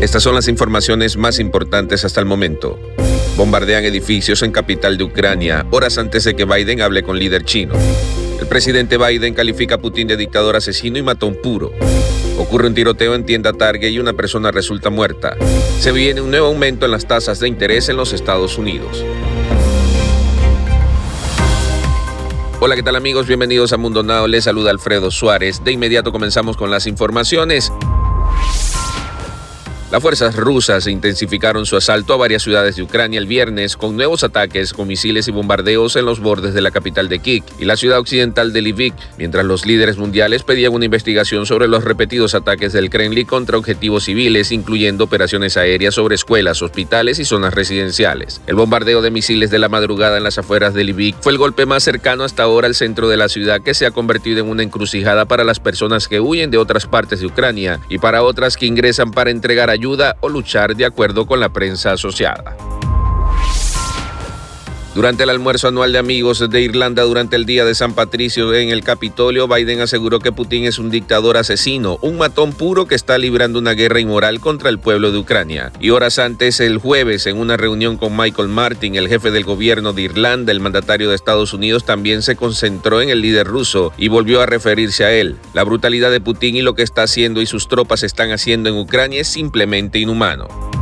Estas son las informaciones más importantes hasta el momento. Bombardean edificios en capital de Ucrania horas antes de que Biden hable con líder chino. El presidente Biden califica a Putin de dictador asesino y mató un puro. Ocurre un tiroteo en tienda Target y una persona resulta muerta. Se viene un nuevo aumento en las tasas de interés en los Estados Unidos. Hola, ¿qué tal amigos? Bienvenidos a Mundo Now. Les saluda Alfredo Suárez. De inmediato comenzamos con las informaciones. Las fuerzas rusas intensificaron su asalto a varias ciudades de Ucrania el viernes con nuevos ataques con misiles y bombardeos en los bordes de la capital de Kiev y la ciudad occidental de Lviv, mientras los líderes mundiales pedían una investigación sobre los repetidos ataques del Kremlin contra objetivos civiles, incluyendo operaciones aéreas sobre escuelas, hospitales y zonas residenciales. El bombardeo de misiles de la madrugada en las afueras de Lviv fue el golpe más cercano hasta ahora al centro de la ciudad que se ha convertido en una encrucijada para las personas que huyen de otras partes de Ucrania y para otras que ingresan para entregar ayuda o luchar de acuerdo con la prensa asociada. Durante el almuerzo anual de amigos de Irlanda durante el día de San Patricio en el Capitolio, Biden aseguró que Putin es un dictador asesino, un matón puro que está librando una guerra inmoral contra el pueblo de Ucrania. Y horas antes, el jueves, en una reunión con Michael Martin, el jefe del gobierno de Irlanda, el mandatario de Estados Unidos también se concentró en el líder ruso y volvió a referirse a él. La brutalidad de Putin y lo que está haciendo y sus tropas están haciendo en Ucrania es simplemente inhumano.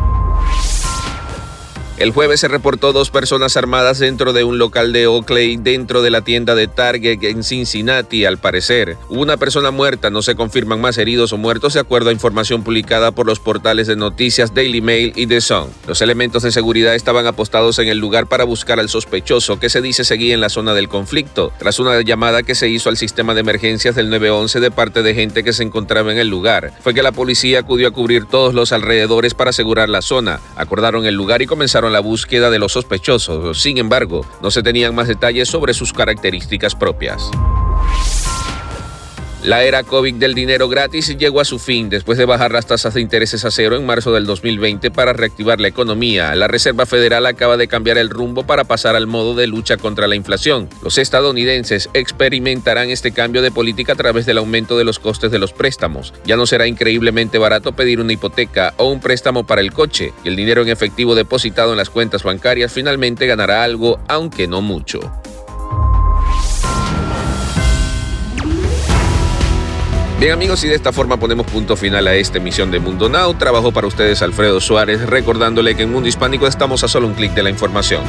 El jueves se reportó dos personas armadas dentro de un local de Oakley dentro de la tienda de Target en Cincinnati, al parecer. Una persona muerta, no se confirman más heridos o muertos de acuerdo a información publicada por los portales de noticias Daily Mail y The Sun. Los elementos de seguridad estaban apostados en el lugar para buscar al sospechoso que se dice seguía en la zona del conflicto, tras una llamada que se hizo al sistema de emergencias del 911 de parte de gente que se encontraba en el lugar. Fue que la policía acudió a cubrir todos los alrededores para asegurar la zona, acordaron el lugar y la búsqueda de los sospechosos. Sin embargo, no se tenían más detalles sobre sus características propias. La era COVID del dinero gratis llegó a su fin después de bajar las tasas de intereses a cero en marzo del 2020 para reactivar la economía. La Reserva Federal acaba de cambiar el rumbo para pasar al modo de lucha contra la inflación. Los estadounidenses experimentarán este cambio de política a través del aumento de los costes de los préstamos. Ya no será increíblemente barato pedir una hipoteca o un préstamo para el coche y el dinero en efectivo depositado en las cuentas bancarias finalmente ganará algo, aunque no mucho. Bien amigos, y de esta forma ponemos punto final a esta emisión de Mundo Now. Trabajo para ustedes Alfredo Suárez, recordándole que en Mundo Hispánico estamos a solo un clic de la información.